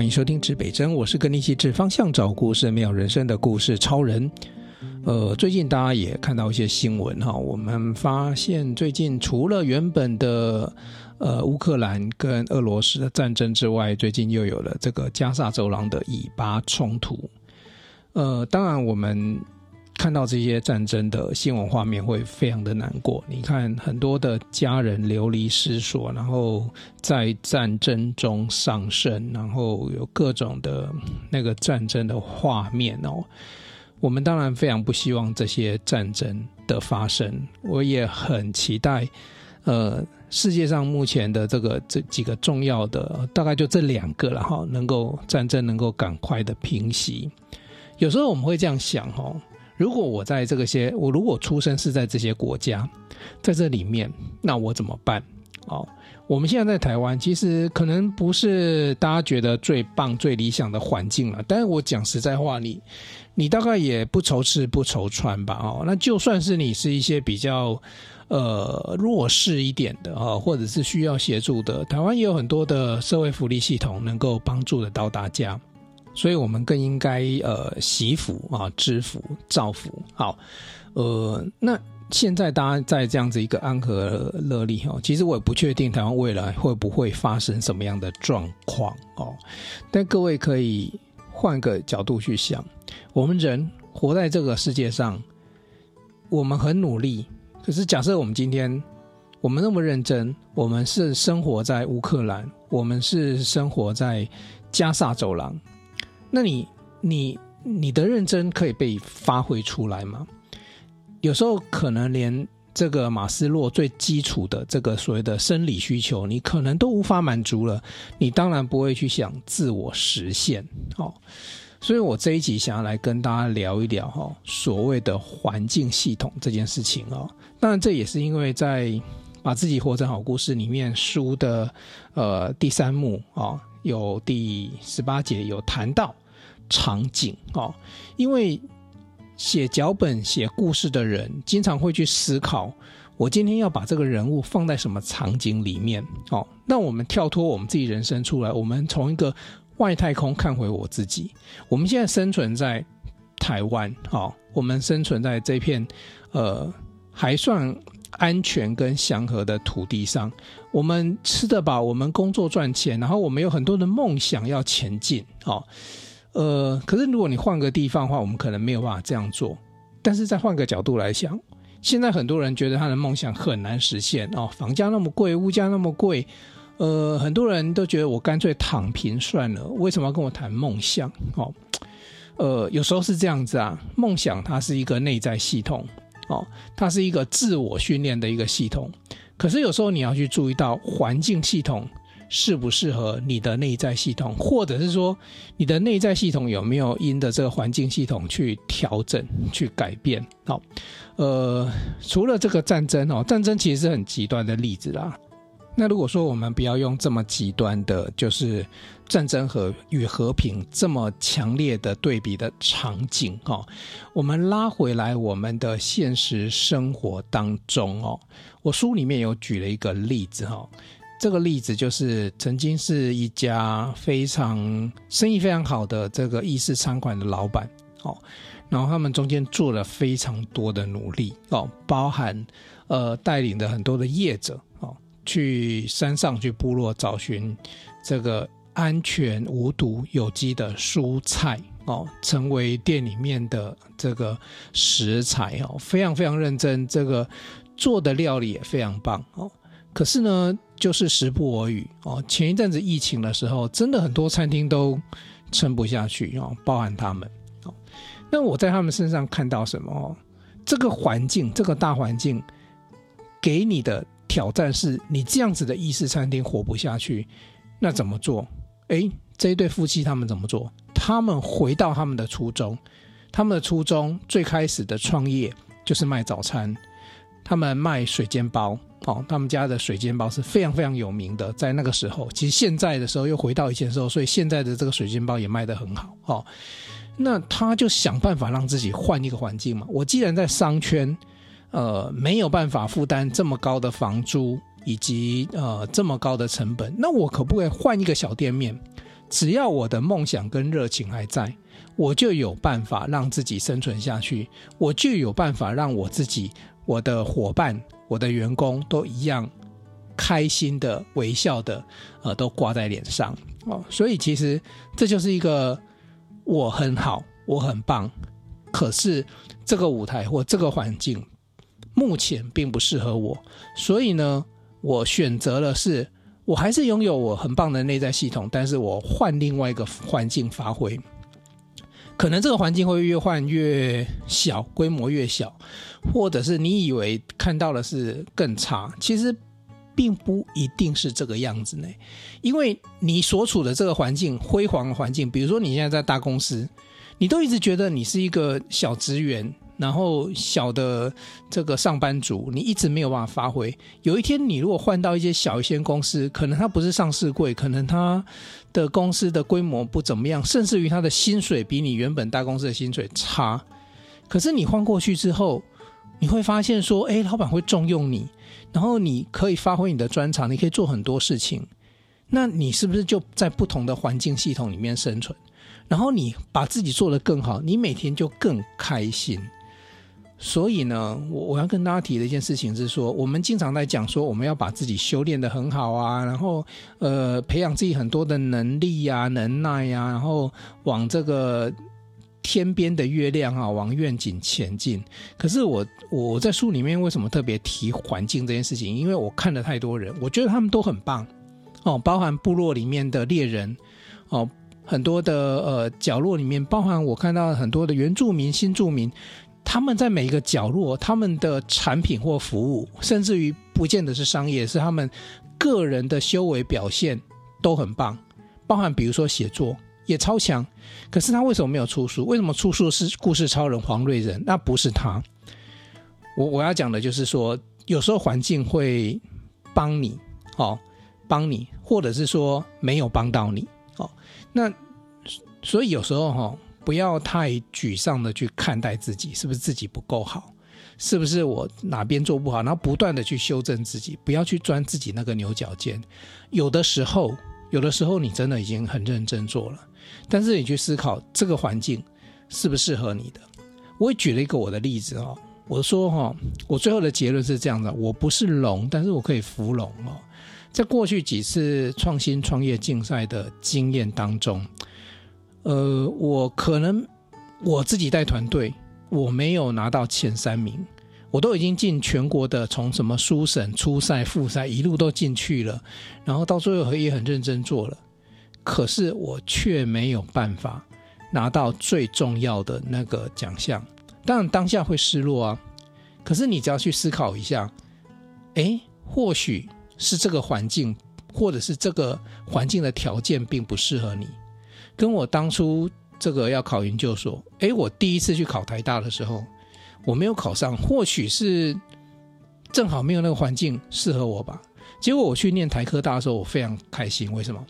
欢迎收听指北针，我是跟你一起指方向、找故事、没有人生的故事超人。呃，最近大家也看到一些新闻哈，我们发现最近除了原本的呃乌克兰跟俄罗斯的战争之外，最近又有了这个加萨走廊的以巴冲突。呃，当然我们。看到这些战争的新闻画面会非常的难过。你看，很多的家人流离失所，然后在战争中丧生，然后有各种的那个战争的画面哦。我们当然非常不希望这些战争的发生。我也很期待，呃，世界上目前的这个这几个重要的，大概就这两个了哈，能够战争能够赶快的平息。有时候我们会这样想哈。如果我在这个些，我如果出生是在这些国家，在这里面，那我怎么办？哦，我们现在在台湾，其实可能不是大家觉得最棒、最理想的环境了。但是我讲实在话，你你大概也不愁吃不愁穿吧？哦，那就算是你是一些比较呃弱势一点的啊，或者是需要协助的，台湾也有很多的社会福利系统能够帮助得到大家。所以我们更应该呃惜福啊，知福造福。好，呃，那现在大家在这样子一个安和乐利哈，其实我也不确定台湾未来会不会发生什么样的状况哦。但各位可以换个角度去想，我们人活在这个世界上，我们很努力。可是假设我们今天我们那么认真，我们是生活在乌克兰，我们是生活在加萨走廊。那你你你的认真可以被发挥出来吗？有时候可能连这个马斯洛最基础的这个所谓的生理需求，你可能都无法满足了。你当然不会去想自我实现哦。所以我这一集想要来跟大家聊一聊哈，所谓的环境系统这件事情哦。当然这也是因为在把自己活成好故事里面书的呃第三幕啊，有第十八节有谈到。场景哦，因为写脚本、写故事的人经常会去思考，我今天要把这个人物放在什么场景里面哦。那我们跳脱我们自己人生出来，我们从一个外太空看回我自己。我们现在生存在台湾，哦，我们生存在这片呃还算安全跟祥和的土地上，我们吃得饱，我们工作赚钱，然后我们有很多的梦想要前进，哦。呃，可是如果你换个地方的话，我们可能没有办法这样做。但是再换个角度来想，现在很多人觉得他的梦想很难实现哦，房价那么贵，物价那么贵，呃，很多人都觉得我干脆躺平算了。为什么要跟我谈梦想？哦，呃，有时候是这样子啊，梦想它是一个内在系统哦，它是一个自我训练的一个系统。可是有时候你要去注意到环境系统。适不适合你的内在系统，或者是说你的内在系统有没有因着这个环境系统去调整、去改变？好，呃，除了这个战争哦，战争其实是很极端的例子啦。那如果说我们不要用这么极端的，就是战争和与和平这么强烈的对比的场景哈，我们拉回来我们的现实生活当中哦，我书里面有举了一个例子哈。这个例子就是曾经是一家非常生意非常好的这个意式餐馆的老板哦，然后他们中间做了非常多的努力哦，包含呃带领的很多的业者哦，去山上去部落找寻这个安全无毒有机的蔬菜哦，成为店里面的这个食材哦，非常非常认真，这个做的料理也非常棒哦。可是呢，就是时不我与哦。前一阵子疫情的时候，真的很多餐厅都撑不下去哦，包含他们哦。那我在他们身上看到什么哦？这个环境，这个大环境给你的挑战是，你这样子的意式餐厅活不下去，那怎么做？诶，这一对夫妻他们怎么做？他们回到他们的初衷，他们的初衷最开始的创业就是卖早餐，他们卖水煎包。哦，他们家的水煎包是非常非常有名的，在那个时候，其实现在的时候又回到以前时候，所以现在的这个水煎包也卖得很好。哦，那他就想办法让自己换一个环境嘛。我既然在商圈，呃，没有办法负担这么高的房租以及呃这么高的成本，那我可不可以换一个小店面，只要我的梦想跟热情还在，我就有办法让自己生存下去，我就有办法让我自己、我的伙伴、我的员工都一样开心的、微笑的，呃，都挂在脸上。哦。所以其实这就是一个我很好，我很棒，可是这个舞台或这个环境目前并不适合我，所以呢，我选择了是。我还是拥有我很棒的内在系统，但是我换另外一个环境发挥，可能这个环境会越换越小，规模越小，或者是你以为看到的是更差，其实并不一定是这个样子呢。因为你所处的这个环境，辉煌的环境，比如说你现在在大公司，你都一直觉得你是一个小职员。然后小的这个上班族，你一直没有办法发挥。有一天，你如果换到一些小一些公司，可能它不是上市柜，可能它的公司的规模不怎么样，甚至于它的薪水比你原本大公司的薪水差。可是你换过去之后，你会发现说，哎，老板会重用你，然后你可以发挥你的专长，你可以做很多事情。那你是不是就在不同的环境系统里面生存？然后你把自己做得更好，你每天就更开心。所以呢，我我要跟大家提的一件事情是说，我们经常在讲说，我们要把自己修炼得很好啊，然后呃，培养自己很多的能力呀、啊、能耐呀、啊，然后往这个天边的月亮啊，往愿景前进。可是我我在书里面为什么特别提环境这件事情？因为我看了太多人，我觉得他们都很棒哦，包含部落里面的猎人哦，很多的呃角落里面，包含我看到很多的原住民、新住民。他们在每一个角落，他们的产品或服务，甚至于不见得是商业，是他们个人的修为表现都很棒。包含比如说写作也超强，可是他为什么没有出书？为什么出书是故事超人黄瑞仁？那不是他。我我要讲的就是说，有时候环境会帮你，哦，帮你，或者是说没有帮到你，哦，那所以有时候哈、不要太沮丧的去看待自己，是不是自己不够好？是不是我哪边做不好？然后不断的去修正自己，不要去钻自己那个牛角尖。有的时候，有的时候你真的已经很认真做了，但是你去思考这个环境适不适合你的。我也举了一个我的例子哦，我说哈，我最后的结论是这样的：我不是龙，但是我可以服龙哦。在过去几次创新创业竞赛的经验当中。呃，我可能我自己带团队，我没有拿到前三名，我都已经进全国的，从什么书省、初赛、复赛一路都进去了，然后到最后也很认真做了，可是我却没有办法拿到最重要的那个奖项。当然当下会失落啊，可是你只要去思考一下，诶，或许是这个环境，或者是这个环境的条件并不适合你。跟我当初这个要考研究所，诶，我第一次去考台大的时候，我没有考上，或许是正好没有那个环境适合我吧。结果我去念台科大的时候，我非常开心。为什么？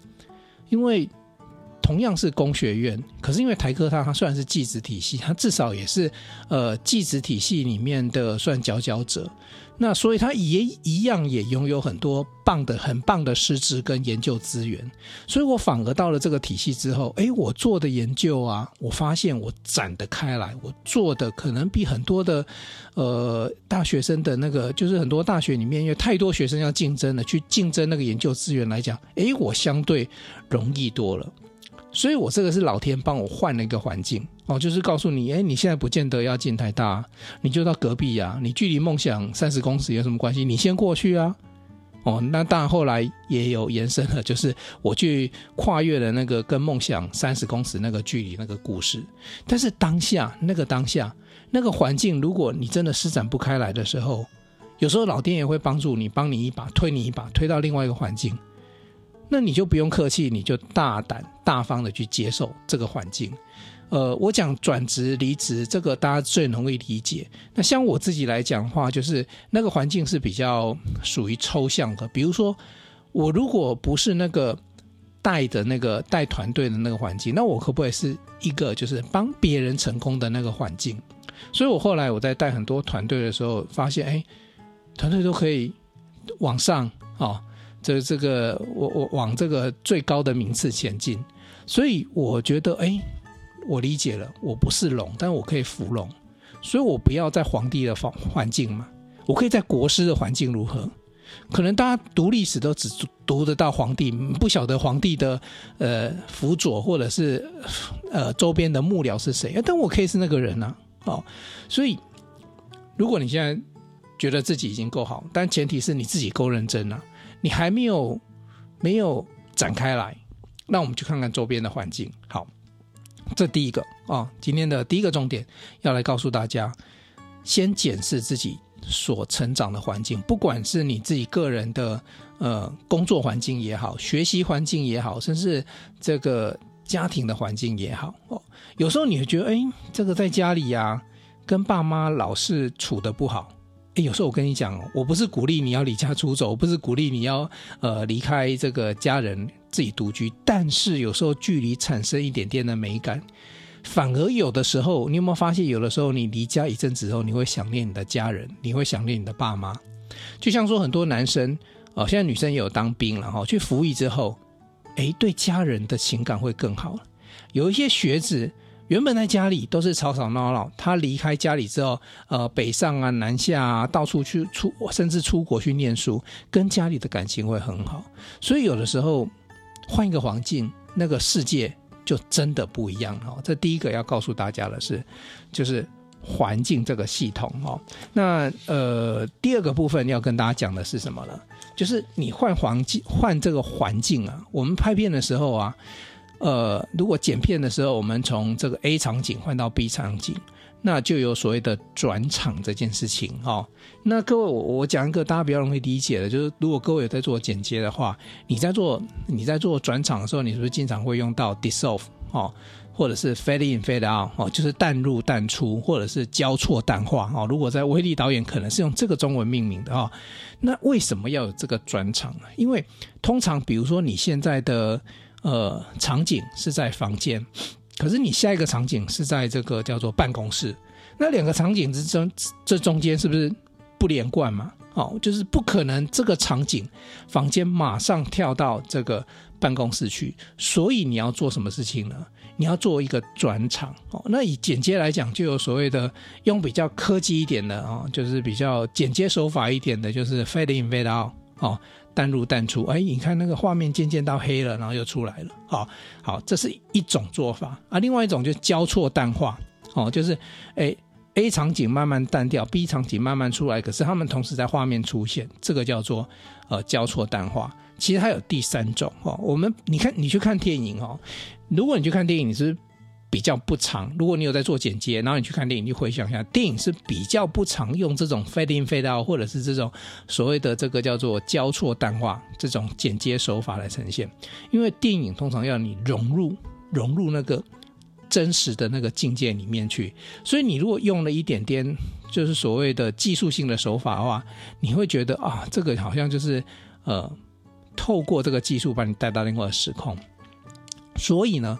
因为同样是工学院，可是因为台科大它虽然是技职体系，它至少也是呃技职体系里面的算佼佼者。那所以他也一样也拥有很多棒的、很棒的师资跟研究资源，所以我反而到了这个体系之后，诶，我做的研究啊，我发现我展得开来，我做的可能比很多的呃大学生的那个，就是很多大学里面因为太多学生要竞争了，去竞争那个研究资源来讲，诶，我相对容易多了。所以，我这个是老天帮我换了一个环境哦，就是告诉你，哎，你现在不见得要进台大，你就到隔壁呀，你距离梦想三十公尺有什么关系？你先过去啊，哦，那当然后来也有延伸了，就是我去跨越了那个跟梦想三十公尺那个距离那个故事。但是当下那个当下那个环境，如果你真的施展不开来的时候，有时候老天也会帮助你，帮你一把，推你一把，推到另外一个环境。那你就不用客气，你就大胆大方的去接受这个环境。呃，我讲转职离职，这个大家最容易理解。那像我自己来讲的话，就是那个环境是比较属于抽象的。比如说，我如果不是那个带的那个带团队的那个环境，那我可不可以是一个就是帮别人成功的那个环境？所以我后来我在带很多团队的时候，发现，哎，团队都可以往上啊。这这个我我往这个最高的名次前进，所以我觉得，哎，我理解了，我不是龙，但我可以伏龙，所以我不要在皇帝的环环境嘛，我可以在国师的环境如何？可能大家读历史都只读得到皇帝，不晓得皇帝的呃辅佐或者是呃周边的幕僚是谁，但我可以是那个人啊，哦，所以如果你现在觉得自己已经够好，但前提是你自己够认真啊，你还没有没有展开来，那我们去看看周边的环境。好，这第一个啊，哦，今天的第一个重点要来告诉大家，先检视自己。所成长的环境，不管是你自己个人的呃工作环境也好，学习环境也好，甚至这个家庭的环境也好哦，有时候你会觉得，哎，这个在家里呀、啊，跟爸妈老是处的不好。有时候我跟你讲，我不是鼓励你要离家出走，我不是鼓励你要呃离开这个家人自己独居，但是有时候距离产生一点点的美感。反而有的时候，你有没有发现，有的时候你离家一阵子后，你会想念你的家人，你会想念你的爸妈。就像说很多男生哦，现在女生也有当兵了哈，去服役之后，哎，对家人的情感会更好。有一些学子原本在家里都是吵吵闹闹，他离开家里之后，呃，北上啊、南下啊，到处去出，甚至出国去念书，跟家里的感情会很好。所以有的时候换一个环境，那个世界。就真的不一样哦。这第一个要告诉大家的是，就是环境这个系统哦。那呃，第二个部分要跟大家讲的是什么呢？就是你换环境，换这个环境啊。我们拍片的时候啊，呃，如果剪片的时候，我们从这个 A 场景换到 B 场景。那就有所谓的转场这件事情哦。那各位，我我讲一个大家比较容易理解的，就是如果各位有在做剪接的话，你在做你在做转场的时候，你是不是经常会用到 dissolve 哦，或者是 fade in fade out 哦，就是淡入淡出，或者是交错淡化哦。如果在威力导演可能是用这个中文命名的哦。那为什么要有这个转场呢？因为通常比如说你现在的呃场景是在房间。可是你下一个场景是在这个叫做办公室，那两个场景之中，这中间是不是不连贯嘛？哦，就是不可能这个场景房间马上跳到这个办公室去，所以你要做什么事情呢？你要做一个转场哦。那以剪接来讲，就有所谓的用比较科技一点的哦，就是比较剪接手法一点的，就是 fade in fade out 哦。淡入淡出，哎，你看那个画面渐渐到黑了，然后又出来了，好，好，这是一种做法啊。另外一种就交错淡化，哦，就是哎，A 场景慢慢淡掉，B 场景慢慢出来，可是他们同时在画面出现，这个叫做呃交错淡化。其实还有第三种哦，我们你看你去看电影哦，如果你去看电影，你是。比较不常，如果你有在做剪接，然后你去看电影，你回想一下，电影是比较不常用这种 fade in fade out，或者是这种所谓的这个叫做交错淡化这种剪接手法来呈现，因为电影通常要你融入融入那个真实的那个境界里面去，所以你如果用了一点点就是所谓的技术性的手法的话，你会觉得啊，这个好像就是呃，透过这个技术把你带到另外的时空，所以呢，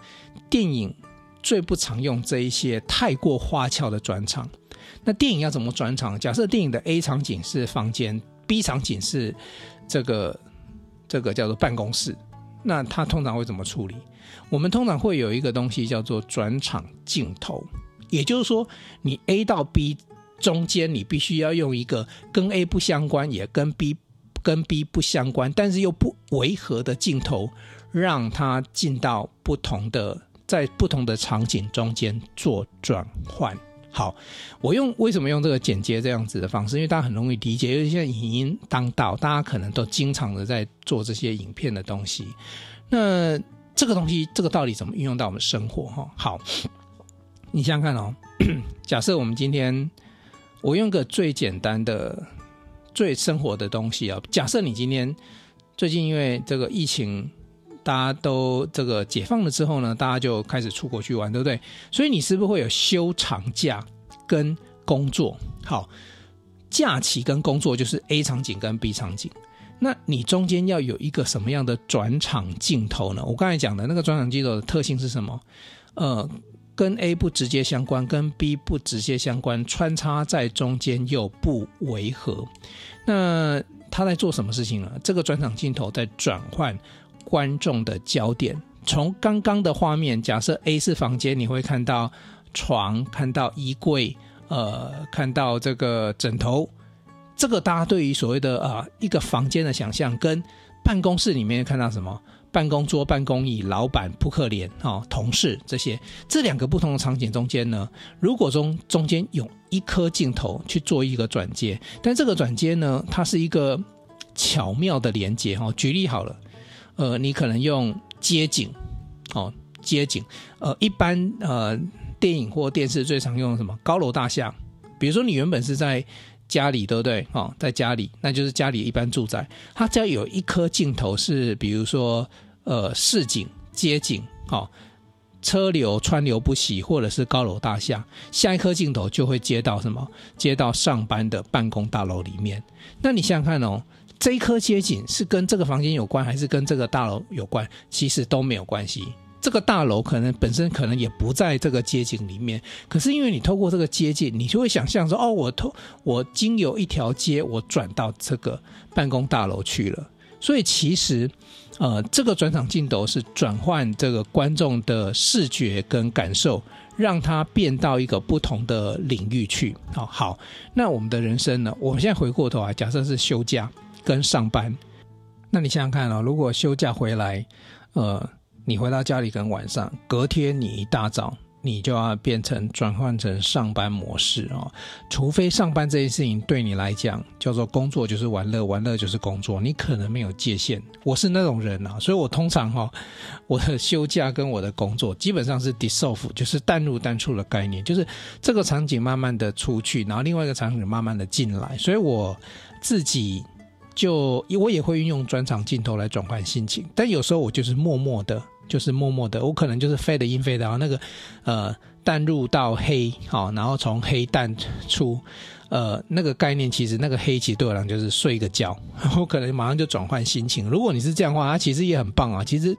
电影。最不常用这一些太过花俏的转场。那电影要怎么转场？假设电影的 A 场景是房间，B 场景是这个这个叫做办公室，那它通常会怎么处理？我们通常会有一个东西叫做转场镜头，也就是说，你 A 到 B 中间，你必须要用一个跟 A 不相关，也跟 B 跟 B 不相关，但是又不违和的镜头，让它进到不同的。在不同的场景中间做转换。好，我用为什么用这个剪接这样子的方式？因为大家很容易理解，因为现在影音当道，大家可能都经常的在做这些影片的东西。那这个东西，这个道理怎么运用到我们生活？哈，好，你想想看哦。假设我们今天，我用个最简单的、最生活的东西啊。假设你今天最近因为这个疫情。大家都这个解放了之后呢，大家就开始出国去玩，对不对？所以你是不是会有休长假跟工作？好，假期跟工作就是 A 场景跟 B 场景。那你中间要有一个什么样的转场镜头呢？我刚才讲的那个转场镜头的特性是什么？呃，跟 A 不直接相关，跟 B 不直接相关，穿插在中间又不违和。那他在做什么事情呢？这个转场镜头在转换。观众的焦点从刚刚的画面，假设 A 是房间，你会看到床，看到衣柜，呃，看到这个枕头。这个大家对于所谓的啊、一个房间的想象，跟办公室里面看到什么？办公桌、办公椅、老板、扑克脸、哦，同事这些，这两个不同的场景中间呢，如果中中间有一颗镜头去做一个转接，但这个转接呢，它是一个巧妙的连接哈、哦。举例好了，呃，你可能用街景，哦，街景，呃，一般呃电影或电视最常用什么高楼大厦，比如说你原本是在。家里对不对？哦，在家里，那就是家里一般住宅。它只要有一颗镜头是，比如说，呃，市景、街景，哦，车流川流不息，或者是高楼大厦，下一颗镜头就会接到什么？接到上班的办公大楼里面。那你想想看哦，这一颗街景是跟这个房间有关，还是跟这个大楼有关？其实都没有关系。这个大楼可能本身可能也不在这个街景里面，可是因为你透过这个街景，你就会想象说，哦，我透我经由一条街，我转到这个办公大楼去了。所以其实，呃，这个转场镜头是转换这个观众的视觉跟感受，让它变到一个不同的领域去。好，好，那我们的人生呢？我们现在回过头来，假设是休假跟上班，那你想想看哦，如果休假回来，呃。你回到家里，跟晚上，隔天你一大早，你就要变成转换成上班模式哦。除非上班这件事情对你来讲叫做工作就是玩乐，玩乐就是工作，你可能没有界限。我是那种人啊，所以我通常哈，我的休假跟我的工作基本上是 dissolve，就是淡入淡出的概念，就是这个场景慢慢的出去，然后另外一个场景慢慢的进来，所以我自己。就我也会运用转场镜头来转换心情，但有时候我就是默默的，就是默默的，我可能就是 fade in fade 啊那个呃淡入到黑好，然后从黑淡出，呃那个概念其实那个黑其实对我来讲就是睡一个觉，我可能马上就转换心情。如果你是这样的话，它其实也很棒啊。其实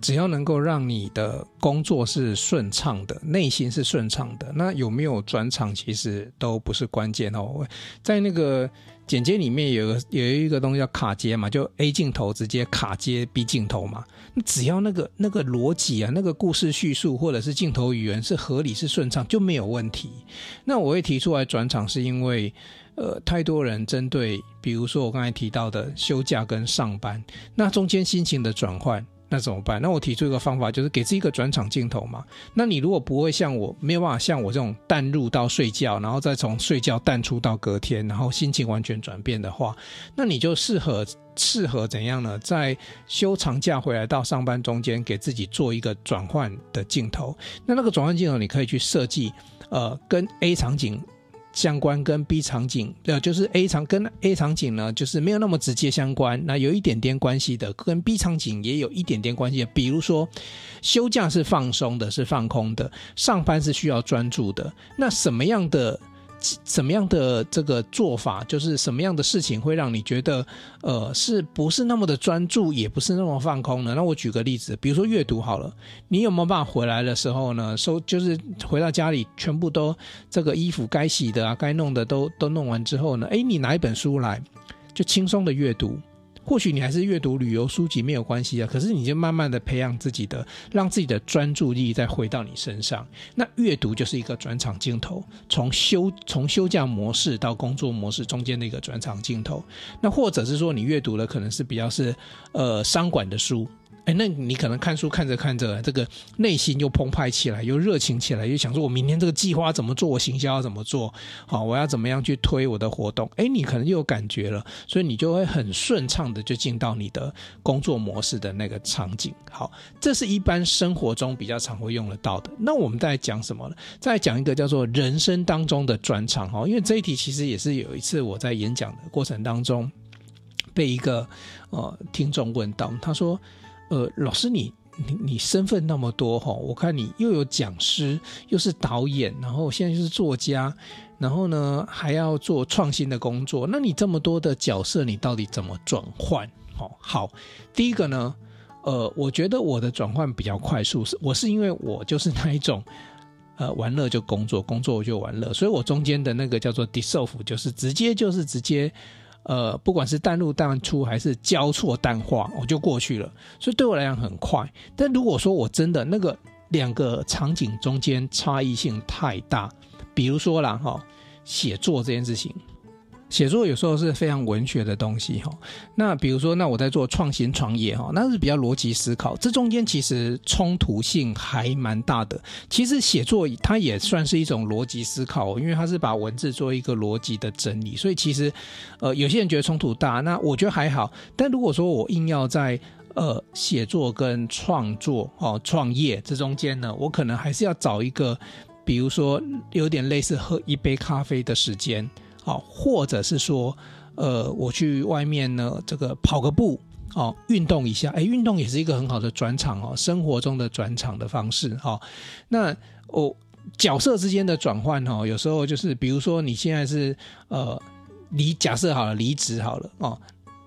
只要能够让你的工作是顺畅的，内心是顺畅的，那有没有转场其实都不是关键哦，在那个。剪接里面有个有一个东西叫卡接嘛，就 A 镜头直接卡接 B 镜头嘛。那只要那个那个逻辑啊，那个故事叙述或者是镜头语言是合理是顺畅就没有问题。那我会提出来转场，是因为呃太多人针对，比如说我刚才提到的休假跟上班，那中间心情的转换。那怎么办？那我提出一个方法，就是给自己一个转场镜头嘛。那你如果不会像我，没有办法像我这种淡入到睡觉，然后再从睡觉淡出到隔天，然后心情完全转变的话，那你就适合适合怎样呢？在休长假回来到上班中间，给自己做一个转换的镜头。那那个转换镜头，你可以去设计，呃，跟 A 场景。相关跟 B 场景，呃，就是 A 场跟 A 场景呢，就是没有那么直接相关，那有一点点关系的，跟 B 场景也有一点点关系。比如说，休假是放松的，是放空的；上班是需要专注的。那什么样的？什么样的这个做法，就是什么样的事情会让你觉得，呃，是不是那么的专注，也不是那么放空呢？那我举个例子，比如说阅读好了，你有没有办法回来的时候呢，收就是回到家里，全部都这个衣服该洗的啊，该弄的都都弄完之后呢，诶，你拿一本书来，就轻松的阅读。或许你还是阅读旅游书籍没有关系啊，可是你就慢慢的培养自己的，让自己的专注力再回到你身上。那阅读就是一个转场镜头，从休从休假模式到工作模式中间的一个转场镜头。那或者是说你阅读的可能是比较是呃商管的书。哎，那你可能看书看着看着，这个内心又澎湃起来，又热情起来，又想说：我明天这个计划怎么做？我行销要怎么做？好，我要怎么样去推我的活动？哎，你可能又有感觉了，所以你就会很顺畅的就进到你的工作模式的那个场景。好，这是一般生活中比较常会用得到的。那我们再讲什么呢？再讲一个叫做人生当中的专场哈，因为这一题其实也是有一次我在演讲的过程当中被一个呃听众问到，他说。呃，老师你，你你身份那么多哈，我看你又有讲师，又是导演，然后现在又是作家，然后呢还要做创新的工作，那你这么多的角色，你到底怎么转换？哦，好，第一个呢，呃，我觉得我的转换比较快速，是我是因为我就是那一种，呃，玩乐就工作，工作我就玩乐，所以我中间的那个叫做 dissolve，就是直接就是直接。呃，不管是淡入淡出还是交错淡化，我就过去了。所以对我来讲很快。但如果说我真的那个两个场景中间差异性太大，比如说啦哈，写作这件事情。写作有时候是非常文学的东西哈，那比如说，那我在做创新创业哈，那是比较逻辑思考，这中间其实冲突性还蛮大的。其实写作它也算是一种逻辑思考，因为它是把文字做一个逻辑的整理，所以其实呃有些人觉得冲突大，那我觉得还好。但如果说我硬要在呃写作跟创作哦创业这中间呢，我可能还是要找一个，比如说有点类似喝一杯咖啡的时间。好，或者是说，呃，我去外面呢，这个跑个步，哦，运动一下，哎，运动也是一个很好的转场哦，生活中的转场的方式哈、哦。那我、哦、角色之间的转换哈，有时候就是，比如说你现在是呃离假设好了离职好了哦，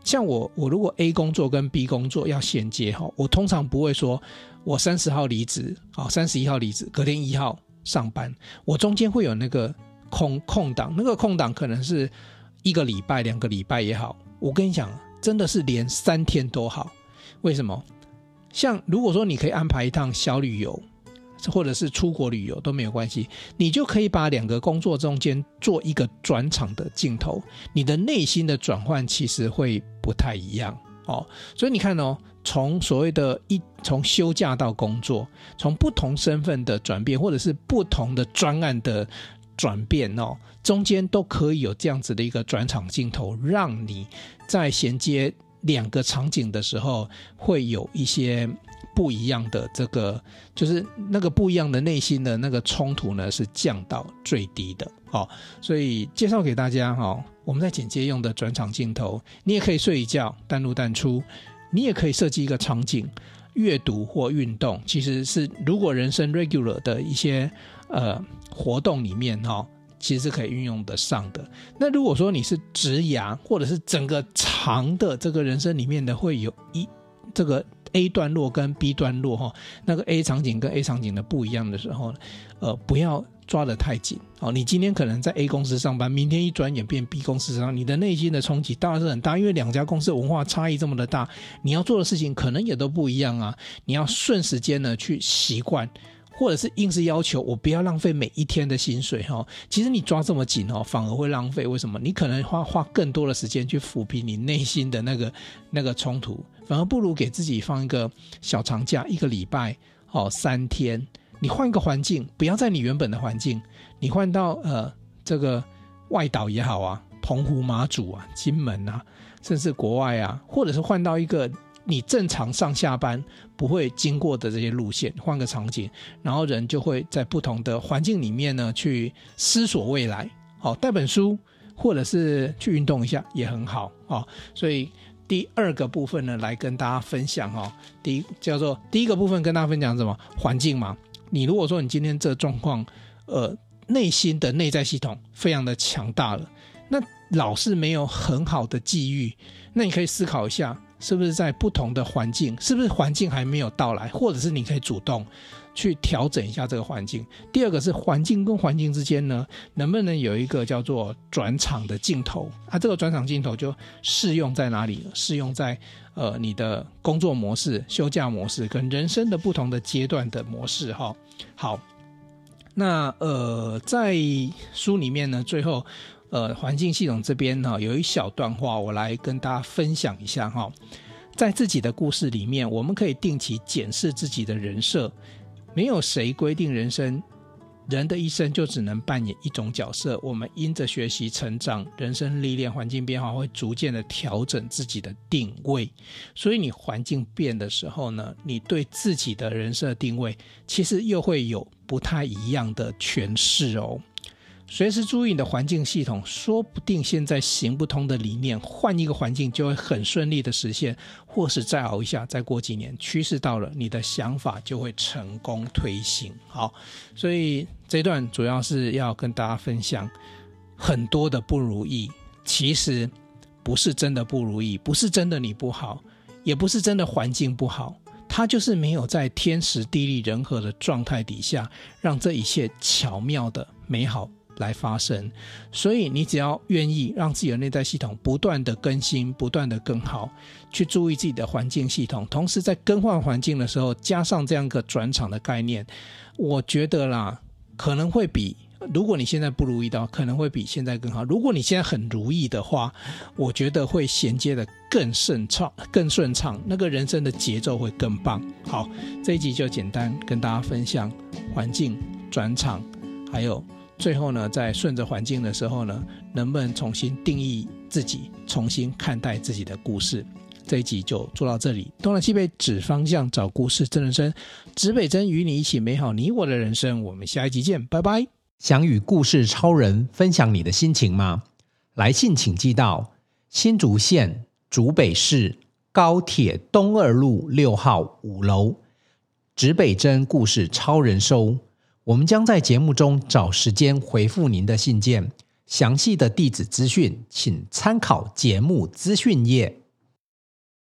像我我如果 A 工作跟 B 工作要衔接哈，我通常不会说我三十号离职，好，三十一号离职，隔天一号上班，我中间会有那个。空空档，那个空档可能是一个礼拜、两个礼拜也好。我跟你讲，真的是连三天都好。为什么？像如果说你可以安排一趟小旅游，或者是出国旅游都没有关系，你就可以把两个工作中间做一个转场的镜头，你的内心的转换其实会不太一样哦。所以你看哦，从所谓的一从休假到工作，从不同身份的转变，或者是不同的专案的。转变哦，中间都可以有这样子的一个转场镜头，让你在衔接两个场景的时候，会有一些不一样的这个，就是那个不一样的内心的那个冲突呢，是降到最低的哦。所以介绍给大家哈，我们在剪接用的转场镜头，你也可以睡一觉，淡入淡出，你也可以设计一个场景，阅读或运动，其实是如果人生 regular 的一些呃。活动里面哈，其实是可以运用得上的。那如果说你是直牙，或者是整个长的这个人生里面的，会有一这个 A 段落跟 B 段落哈，那个 A 场景跟 A 场景的不一样的时候，呃，不要抓得太紧哦。你今天可能在 A 公司上班，明天一转眼变 B 公司上，你的内心的冲击当然是很大，因为两家公司文化差异这么的大，你要做的事情可能也都不一样啊。你要顺时间呢去习惯。或者是硬是要求我不要浪费每一天的薪水哈，其实你抓这么紧哦，反而会浪费。为什么？你可能花花更多的时间去抚平你内心的那个那个冲突，反而不如给自己放一个小长假，一个礼拜哦，三天，你换一个环境，不要在你原本的环境，你换到呃这个外岛也好啊，澎湖、马祖啊、金门啊，甚至国外啊，或者是换到一个。你正常上下班不会经过的这些路线，换个场景，然后人就会在不同的环境里面呢去思索未来。好，带本书或者是去运动一下也很好啊。所以第二个部分呢，来跟大家分享哦。第一叫做第一个部分跟大家分享什么？环境嘛。你如果说你今天这状况，呃，内心的内在系统非常的强大了，那老是没有很好的际遇，那你可以思考一下。是不是在不同的环境？是不是环境还没有到来？或者是你可以主动去调整一下这个环境？第二个是环境跟环境之间呢，能不能有一个叫做转场的镜头？啊，这个转场镜头就适用在哪里？适用在呃你的工作模式、休假模式跟人生的不同的阶段的模式哈。好，那呃在书里面呢，最后。呃，环境系统这边哈，有一小段话，我来跟大家分享一下哈。在自己的故事里面，我们可以定期检视自己的人设。没有谁规定人生，人的一生就只能扮演一种角色。我们因着学习、成长、人生历练、环境变化，会逐渐的调整自己的定位。所以，你环境变的时候呢，你对自己的人设定位，其实又会有不太一样的诠释哦。随时注意你的环境系统，说不定现在行不通的理念，换一个环境就会很顺利的实现，或是再熬一下，再过几年趋势到了，你的想法就会成功推行。好，所以这段主要是要跟大家分享很多的不如意，其实不是真的不如意，不是真的你不好，也不是真的环境不好，它就是没有在天时地利人和的状态底下，让这一切巧妙的美好。来发生。所以你只要愿意让自己的内在系统不断的更新，不断的更好，去注意自己的环境系统，同时在更换环境的时候加上这样一个转场的概念，我觉得啦，可能会比。如果你现在不如意的，可能会比现在更好。如果你现在很如意的话，我觉得会衔接的更顺畅、更顺畅，那个人生的节奏会更棒。好，这一集就简单跟大家分享环境转场，还有最后呢，在顺着环境的时候呢，能不能重新定义自己，重新看待自己的故事。这一集就做到这里。东南西北指方向，找故事，真人生，指北针与你一起美好你我的人生。我们下一集见，拜拜。想与故事超人分享你的心情吗？来信请寄到新竹县竹北市高铁东二路六号五楼，指北针故事超人收。我们将在节目中找时间回复您的信件。详细的地址资讯，请参考节目资讯页。